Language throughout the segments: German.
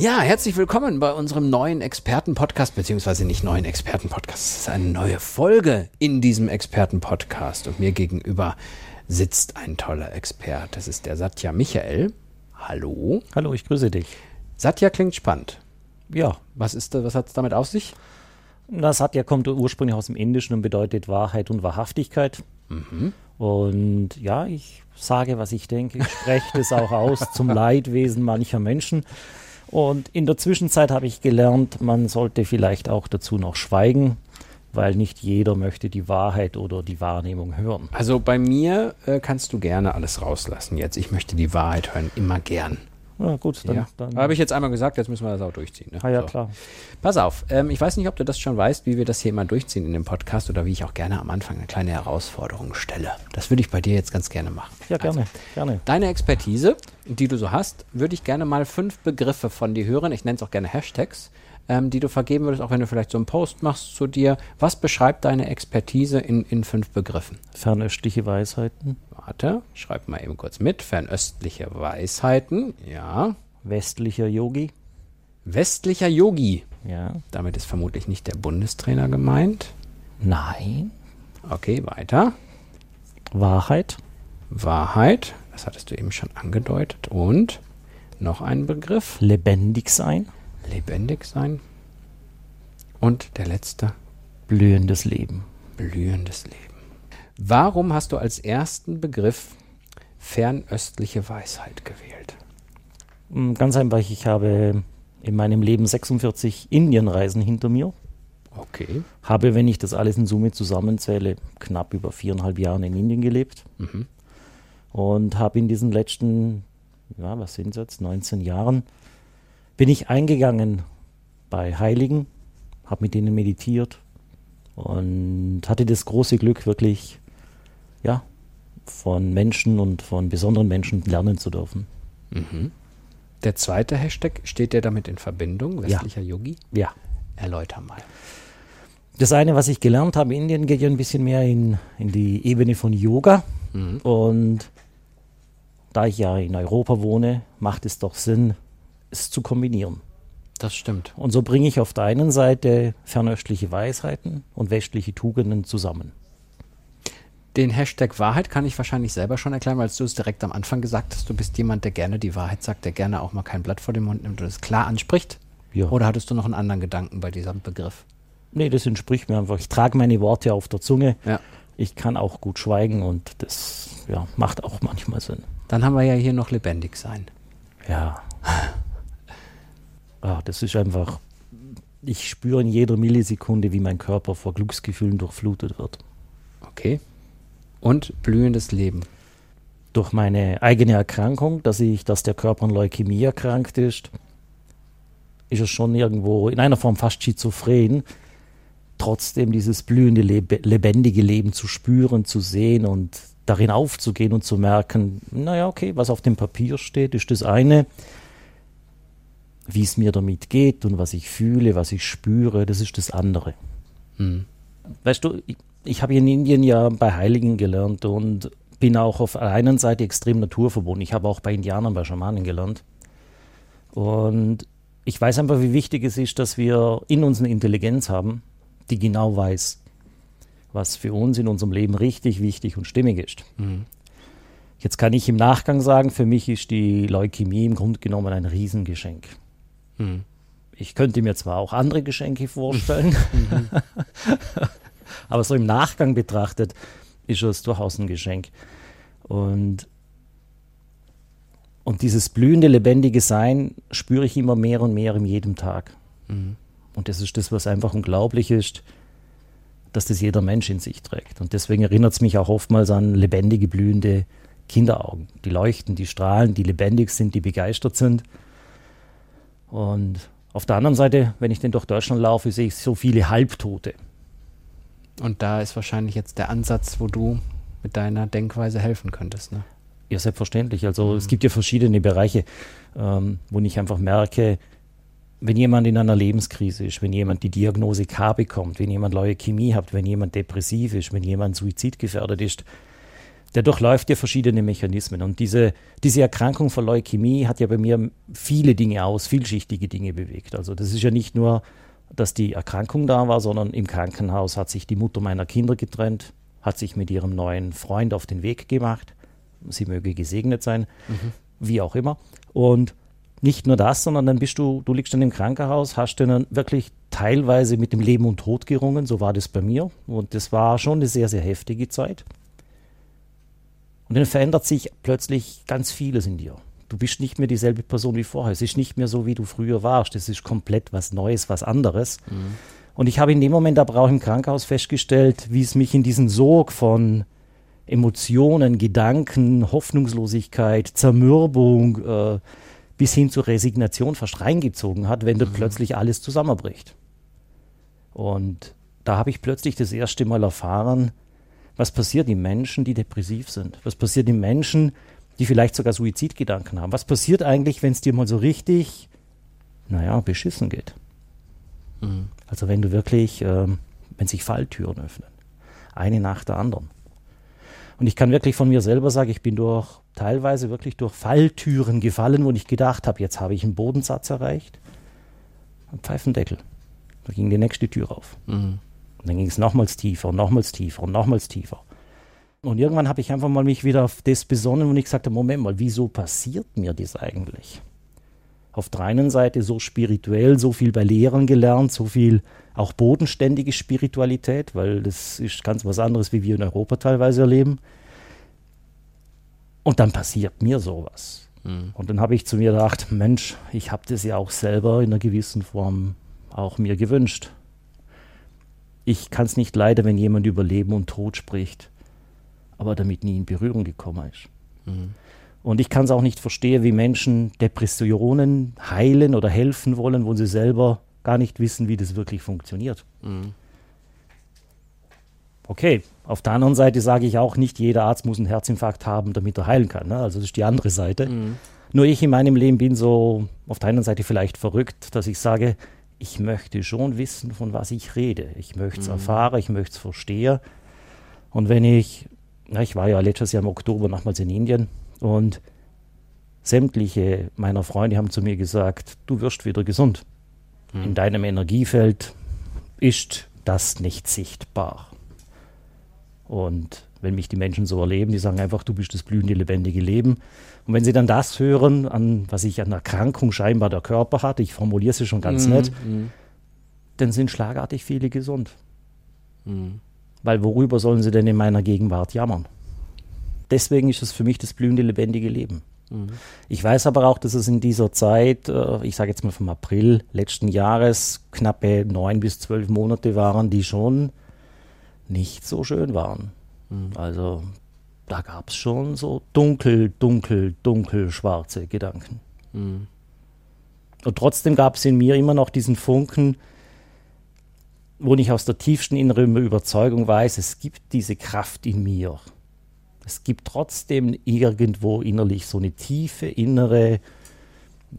Ja, herzlich willkommen bei unserem neuen Expertenpodcast, beziehungsweise nicht neuen Expertenpodcast. Es ist eine neue Folge in diesem Expertenpodcast. Und mir gegenüber sitzt ein toller Expert. Das ist der Satya Michael. Hallo. Hallo, ich grüße dich. Satya klingt spannend. Ja. Was ist, was hat es damit auf sich? Das Satya kommt ursprünglich aus dem Indischen und bedeutet Wahrheit und Wahrhaftigkeit. Mhm. Und ja, ich sage, was ich denke, ich spreche das auch aus zum Leidwesen mancher Menschen. Und in der Zwischenzeit habe ich gelernt, man sollte vielleicht auch dazu noch schweigen, weil nicht jeder möchte die Wahrheit oder die Wahrnehmung hören. Also bei mir äh, kannst du gerne alles rauslassen jetzt. Ich möchte die Wahrheit hören, immer gern. Ja, gut, dann. Ja. dann Habe ich jetzt einmal gesagt, jetzt müssen wir das auch durchziehen. Ne? ah, ja, So. klar. Pass auf, ähm, ich weiß nicht, ob du das schon weißt, wie wir das hier immer durchziehen in dem Podcast oder wie ich auch gerne am Anfang eine kleine Herausforderung stelle. Das würde ich bei dir jetzt ganz gerne machen. Ja, gerne, Also, gerne. deine Expertise, die du so hast, würde ich gerne mal fünf Begriffe von dir hören. Ich nenne es auch gerne Hashtags, ähm, die du vergeben würdest, auch wenn du vielleicht so einen Post machst zu dir. Was beschreibt deine Expertise in, in fünf Begriffen? Fernöstliche Weisheiten, Warte, schreib mal eben kurz mit. Fernöstliche Weisheiten, ja. westlicher Yogi, Westlicher Yogi. ja. Damit ist vermutlich nicht der Bundestrainer gemeint. Nein, Okay, weiter. Wahrheit, Wahrheit, das hattest du eben schon angedeutet. Und noch ein Begriff. lebendig sein, Lebendig sein. Und der letzte, blühendes Leben. blühendes Leben. Warum hast du als ersten Begriff fernöstliche Weisheit gewählt? Mm, Ganz einfach, ich habe in meinem Leben 46 Indienreisen hinter mir. Okay. Habe, wenn ich das alles in Summe zusammenzähle, knapp über viereinhalb Jahren in Indien gelebt. Mhm. Und habe in diesen letzten, ja, was sind es jetzt, 19 Jahren, bin ich eingegangen bei Heiligen, habe mit ihnen meditiert und hatte das große Glück, wirklich, von Menschen und von besonderen Menschen lernen zu dürfen. Mhm. Der zweite Hashtag, steht der damit in Verbindung? Ja. Westlicher Yogi? Ja. Erläuter mal. Das eine, was ich gelernt habe in Indien, geht ja ein bisschen mehr in, in die Ebene von Yoga. Mhm. Und da ich ja in Europa wohne, macht es doch Sinn, es zu kombinieren. Das stimmt. Und so bringe ich auf der einen Seite fernöstliche Weisheiten und westliche Tugenden zusammen. Den Hashtag Wahrheit kann ich wahrscheinlich selber schon erklären, weil du es direkt am Anfang gesagt hast, du bist jemand, der gerne die Wahrheit sagt, der gerne auch mal kein Blatt vor den Mund nimmt und es klar anspricht. Ja. Oder hattest du noch einen anderen Gedanken bei diesem Begriff? Nee, das entspricht mir einfach. Ich trage meine Worte auf der Zunge. Ja. Ich kann auch gut schweigen und das ja, macht auch manchmal Sinn. Dann haben wir ja hier noch lebendig sein. Ja. ja, das ist einfach. Ich spüre in jeder Millisekunde, wie mein Körper vor Glücksgefühlen durchflutet wird. Okay. Und blühendes Leben. Durch meine eigene Erkrankung, dass ich, dass der Körper an Leukämie erkrankt ist, ist es schon irgendwo in einer Form fast schizophren, trotzdem dieses blühende, lebe- lebendige Leben zu spüren, zu sehen und darin aufzugehen und zu merken, naja, okay, was auf dem Papier steht, ist das eine, wie es mir damit geht und was ich fühle, was ich spüre, das ist das andere. Hm. Weißt du, ich, habe in Indien ja bei Heiligen gelernt und bin auch auf der einen Seite extrem naturverbunden. Ich habe auch bei Indianern, bei Schamanen gelernt. Und ich weiß einfach, wie wichtig es ist, dass wir in uns eine Intelligenz haben, die genau weiß, was für uns in unserem Leben richtig, wichtig und stimmig ist. Hm. Jetzt kann ich im Nachgang sagen, für mich ist die Leukämie im Grunde genommen ein Riesengeschenk. Hm. Ich könnte mir zwar auch andere Geschenke vorstellen, aber so im Nachgang betrachtet ist es durchaus ein Geschenk. Und, und dieses blühende, lebendige Sein spüre ich immer mehr und mehr in jedem Tag. Hm. Und das ist das, was einfach unglaublich ist, dass das jeder Mensch in sich trägt. Und deswegen erinnert es mich auch oftmals an lebendige, blühende Kinderaugen. Die leuchten, die strahlen, die lebendig sind, die begeistert sind. Und auf der anderen Seite, wenn ich denn durch Deutschland laufe, sehe ich so viele Halbtote. Und da ist wahrscheinlich jetzt der Ansatz, wo du mit deiner Denkweise helfen könntest. Ne? Ja, selbstverständlich. Also mhm. es gibt ja verschiedene Bereiche, ähm, wo ich einfach merke, wenn jemand in einer Lebenskrise ist, wenn jemand die Diagnose K bekommt, wenn jemand Leukämie hat, wenn jemand depressiv ist, wenn jemand suizidgefährdet ist, der durchläuft ja verschiedene Mechanismen. Und diese, diese Erkrankung von Leukämie hat ja bei mir viele Dinge aus, vielschichtige Dinge bewegt. Also das ist ja nicht nur, dass die Erkrankung da war, sondern im Krankenhaus hat sich die Mutter meiner Kinder getrennt, hat sich mit ihrem neuen Freund auf den Weg gemacht. Sie möge gesegnet sein, mhm. wie auch immer. Und nicht nur das, sondern dann bist du, du liegst dann im Krankenhaus, hast dann wirklich teilweise mit dem Leben und Tod gerungen, so war das bei mir. Und das war schon eine sehr, sehr heftige Zeit. Und dann verändert sich plötzlich ganz vieles in dir. Du bist nicht mehr dieselbe Person wie vorher. Es ist nicht mehr so, wie du früher warst. Es ist komplett was Neues, was anderes. Mhm. Und ich habe in dem Moment aber auch im Krankenhaus festgestellt, wie es mich in diesen Sog von Emotionen, Gedanken, Hoffnungslosigkeit, Zermürbung äh, bis hin zur Resignation fast reingezogen hat, wenn mhm. plötzlich alles zusammenbricht. Und da habe ich plötzlich das erste Mal erfahren, was passiert den Menschen, die depressiv sind? Was passiert den Menschen, die vielleicht sogar Suizidgedanken haben? Was passiert eigentlich, wenn es dir mal so richtig, naja, beschissen geht? Mhm. Also wenn du wirklich, äh, wenn sich Falltüren öffnen, eine nach der anderen. Und ich kann wirklich von mir selber sagen, ich bin durch teilweise wirklich durch Falltüren gefallen, wo ich gedacht habe, jetzt habe ich einen Bodensatz erreicht. Ein Pfeifendeckel. Da ging die nächste Tür auf. Mhm. Und dann ging es nochmals tiefer und nochmals tiefer und nochmals tiefer. Und irgendwann habe ich einfach mal mich wieder auf das besonnen und ich sagte, Moment mal, wieso passiert mir das eigentlich? Auf der einen Seite so spirituell, so viel bei Lehrern gelernt, so viel auch bodenständige Spiritualität, weil das ist ganz was anderes, wie wir in Europa teilweise erleben. Und dann passiert mir sowas. Mhm. Und dann habe ich zu mir gedacht, Mensch, ich habe das ja auch selber in einer gewissen Form auch mir gewünscht ich kann es nicht leiden, wenn jemand über Leben und Tod spricht, aber damit nie in Berührung gekommen ist. Mhm. Und ich kann es auch nicht verstehen, wie Menschen Depressionen heilen oder helfen wollen, wo sie selber gar nicht wissen, wie das wirklich funktioniert. Mhm. Okay, auf der anderen Seite sage ich auch, nicht jeder Arzt muss einen Herzinfarkt haben, damit er heilen kann. Ne? Also das ist die andere Seite. Mhm. Nur ich in meinem Leben bin so auf der einen Seite vielleicht verrückt, dass ich sage, ich möchte schon wissen, von was ich rede. Ich möchte es mhm. erfahren, ich möchte es verstehen. Und wenn ich, na, ich war ja letztes Jahr im Oktober nochmals in Indien und sämtliche meiner Freunde haben zu mir gesagt, du wirst wieder gesund. Mhm. In deinem Energiefeld ist das nicht sichtbar. Und wenn mich die Menschen so erleben, die sagen einfach, du bist das blühende, lebendige Leben. Und wenn sie dann das hören, an was ich an Erkrankung scheinbar der Körper hat, ich formuliere sie schon ganz mhm. nett, mhm. dann sind schlagartig viele gesund. Mhm. Weil worüber sollen sie denn in meiner Gegenwart jammern? Deswegen ist es für mich das blühende, lebendige Leben. Mhm. Ich weiß aber auch, dass es in dieser Zeit, äh, ich sage jetzt mal vom April letzten Jahres, knappe neun bis zwölf Monate waren, die schon nicht so schön waren. Mhm. Also da gab es schon so dunkel, dunkel, dunkel schwarze Gedanken. Mhm. Und trotzdem gab es in mir immer noch diesen Funken, wo ich aus der tiefsten inneren Überzeugung weiß, es gibt diese Kraft in mir. Es gibt trotzdem irgendwo innerlich so eine tiefe innere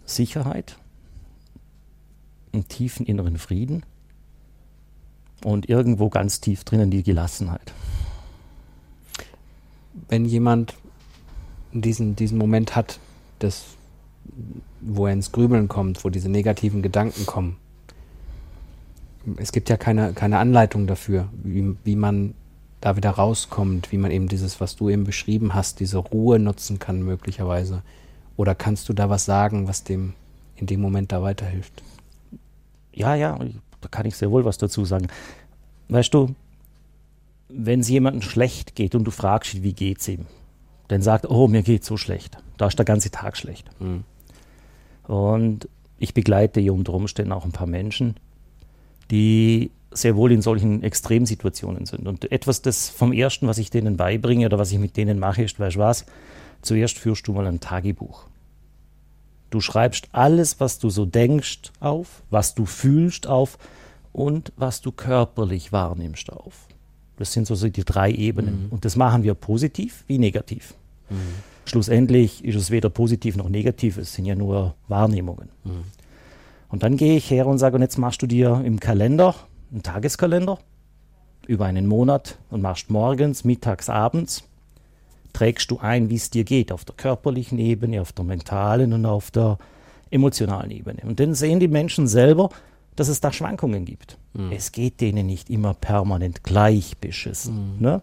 Sicherheit, einen tiefen inneren Frieden und irgendwo ganz tief drinnen die Gelassenheit wenn jemand diesen, diesen Moment hat, des, wo er ins Grübeln kommt, wo diese negativen Gedanken kommen, es gibt ja keine, keine Anleitung dafür, wie, wie man da wieder rauskommt, wie man eben dieses, was du eben beschrieben hast, diese Ruhe nutzen kann möglicherweise. Oder kannst du da was sagen, was dem in dem Moment da weiterhilft? Ja, ja, da kann ich sehr wohl was dazu sagen. Weißt du, wenn es jemandem schlecht geht und du fragst, wie geht's ihm, dann sagt, oh, mir geht's so schlecht. Da ist der ganze Tag schlecht. Mhm. Und ich begleite hier unter Umständen auch ein paar Menschen, die sehr wohl in solchen Extremsituationen sind. Und etwas das vom Ersten, was ich denen beibringe oder was ich mit denen mache, ist, weißt du was, zuerst führst du mal ein Tagebuch. Du schreibst alles, was du so denkst, auf, was du fühlst auf und was du körperlich wahrnimmst auf. Das sind so die drei Ebenen. Mhm. Und das machen wir positiv wie negativ. Mhm. Schlussendlich ist es weder positiv noch negativ, es sind ja nur Wahrnehmungen. Mhm. Und dann gehe ich her und sage, und jetzt machst du dir im Kalender, einen Tageskalender, über einen Monat und machst morgens, mittags, abends, trägst du ein, wie es dir geht, auf der körperlichen Ebene, auf der mentalen und auf der emotionalen Ebene. Und dann sehen die Menschen selber, dass es da Schwankungen gibt. Mhm. Es geht denen nicht immer permanent gleich beschissen. Mhm. Ne?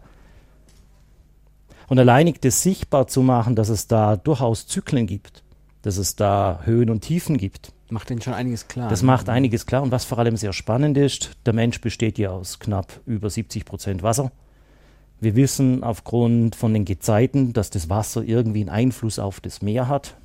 Und alleinig das sichtbar zu machen, dass es da durchaus Zyklen gibt, dass es da Höhen und Tiefen gibt. Macht denen schon einiges klar. Das ne? macht einiges klar. Und was vor allem sehr spannend ist, der Mensch besteht ja aus knapp über 70 Prozent Wasser. Wir wissen aufgrund von den Gezeiten, dass das Wasser irgendwie einen Einfluss auf das Meer hat.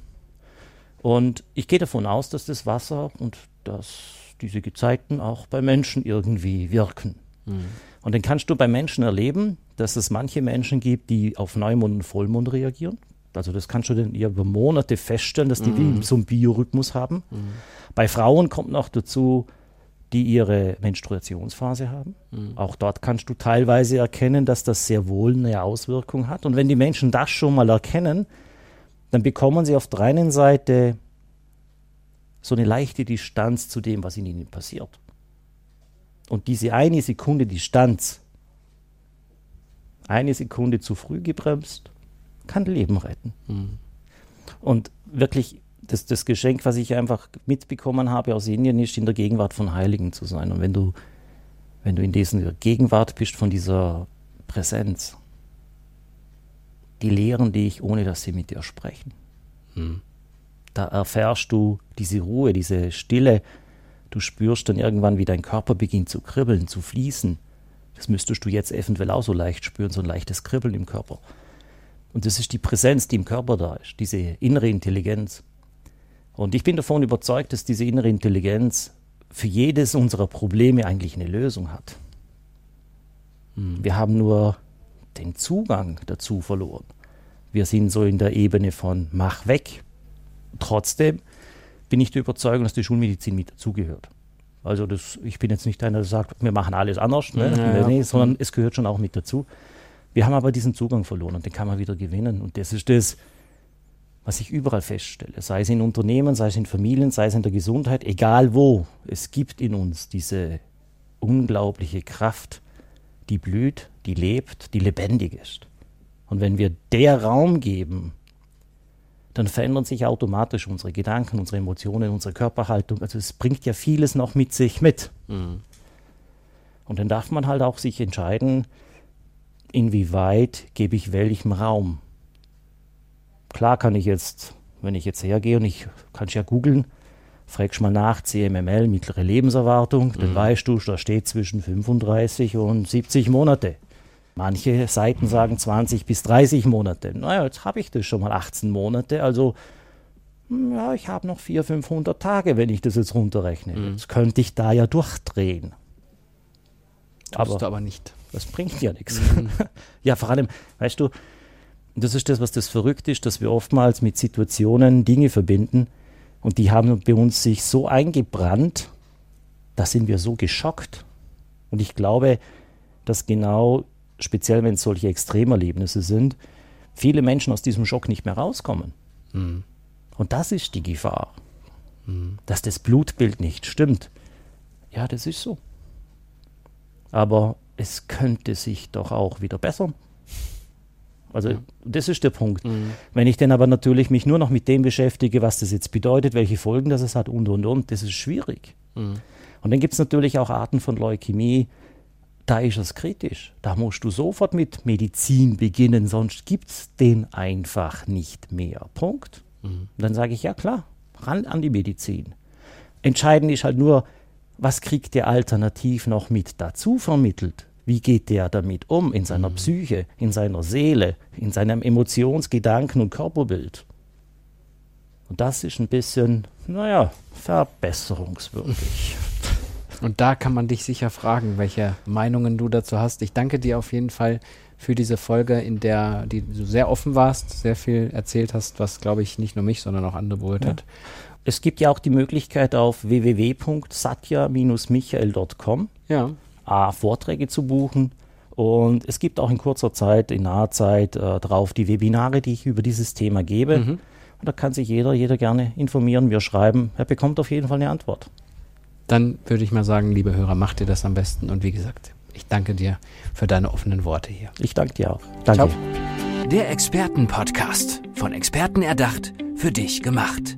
Und ich gehe davon aus, dass das Wasser und dass diese Gezeiten auch bei Menschen irgendwie wirken. Mhm. Und dann kannst du bei Menschen erleben, dass es manche Menschen gibt, die auf Neumond und Vollmond reagieren. Also das kannst du dann über Monate feststellen, dass die Mhm. so einen Biorhythmus haben. Mhm. Bei Frauen kommt noch dazu, die ihre Menstruationsphase haben. Mhm. Auch dort kannst du teilweise erkennen, dass das sehr wohl eine Auswirkung hat. Und wenn die Menschen das schon mal erkennen, dann bekommen sie auf der einen Seite so eine leichte Distanz zu dem, was in ihnen passiert. Und diese eine Sekunde Distanz, eine Sekunde zu früh gebremst, kann Leben retten. Mhm. Und wirklich, das, das Geschenk, was ich einfach mitbekommen habe aus Indien, ist, in der Gegenwart von Heiligen zu sein. Und wenn du, wenn du in dieser Gegenwart bist von dieser Präsenz, die lehren dich, ohne dass sie mit dir sprechen. Mhm. Da erfährst du diese Ruhe, diese Stille. Du spürst dann irgendwann, wie dein Körper beginnt zu kribbeln, zu fließen. Das müsstest du jetzt eventuell auch so leicht spüren, so ein leichtes Kribbeln im Körper. Und das ist die Präsenz, die im Körper da ist, diese innere Intelligenz. Und ich bin davon überzeugt, dass diese innere Intelligenz für jedes unserer Probleme eigentlich eine Lösung hat. Mhm. Wir haben nur den Zugang dazu verloren. Wir sind so in der Ebene von mach weg. Trotzdem bin ich der Überzeugung, dass die Schulmedizin mit dazugehört. Also das, ich bin jetzt nicht einer, der sagt, wir machen alles anders, ne? Ja, ja. nee, sondern es gehört schon auch mit dazu. Wir haben aber diesen Zugang verloren und den kann man wieder gewinnen. Und das ist das, was ich überall feststelle. Sei es in Unternehmen, sei es in Familien, sei es in der Gesundheit, egal wo. Es gibt in uns diese unglaubliche Kraft, die blüht, die lebt, die lebendig ist. Und wenn wir der Raum geben, dann verändern sich automatisch unsere Gedanken, unsere Emotionen, unsere Körperhaltung. Also es bringt ja vieles noch mit sich mit. Mhm. Und dann darf man halt auch sich entscheiden, inwieweit gebe ich welchem Raum. Klar kann ich jetzt, wenn ich jetzt hergehe und ich kann ja googeln, fragst mal nach CMML, mittlere Lebenserwartung, dann Mhm. weißt du, da steht zwischen 35 und 70 Monate. Manche Seiten sagen 20 bis 30 Monate. Naja, jetzt habe ich das schon mal 18 Monate, also hm, ja, ich habe noch 400, 500 Tage, wenn ich das jetzt runterrechne. Mhm. Jetzt könnte ich da ja durchdrehen. Tust Aber du aber nicht. Das bringt ja nichts. ja, vor allem, weißt du, das ist das, was das verrückt ist, dass wir oftmals mit Situationen Dinge verbinden und die haben bei uns sich so eingebrannt, da sind wir so geschockt. Und ich glaube, dass genau, speziell wenn es solche Extremerlebnisse sind, viele Menschen aus diesem Schock nicht mehr rauskommen. Mhm. Und das ist die Gefahr, Mhm. dass das Blutbild nicht stimmt. Ja, das ist so. Aber es könnte sich doch auch wieder bessern. Also Ja. das ist der Punkt. Mhm. Wenn ich dann aber natürlich mich nur noch mit dem beschäftige, was das jetzt bedeutet, welche Folgen das es hat und und und, das ist schwierig. Mhm. Und dann gibt es natürlich auch Arten von Leukämie, da ist es kritisch. Da musst du sofort mit Medizin beginnen, sonst gibt es den einfach nicht mehr. Punkt. Mhm. Dann sage ich, ja klar, ran an die Medizin. Entscheidend ist halt nur, was kriegt der alternativ noch mit dazu vermittelt? Wie geht der damit um in seiner Psyche, in seiner Seele, in seinem Emotions-, Gedanken- und Körperbild? Und das ist ein bisschen, naja, verbesserungswürdig. Und da kann man dich sicher fragen, welche Meinungen du dazu hast. Ich danke dir auf jeden Fall für diese Folge, in der die du sehr offen warst, sehr viel erzählt hast, was, glaube ich, nicht nur mich, sondern auch andere berührt Ja. hat. Es gibt ja auch die Möglichkeit auf www.satya-michael.com Ja. Vorträge zu buchen Und es gibt auch in kurzer Zeit, in naher Zeit äh, drauf die Webinare, die ich über dieses Thema gebe. Mhm. Und da kann sich jeder, jeder gerne informieren, wir schreiben. Er bekommt auf jeden Fall eine Antwort. Dann würde ich mal sagen, liebe Hörer, macht ihr das am besten. Und wie gesagt, ich danke dir für deine offenen Worte hier. Ich danke dir auch. Danke. Ciao. Der Expertenpodcast. Von Experten erdacht, für dich gemacht.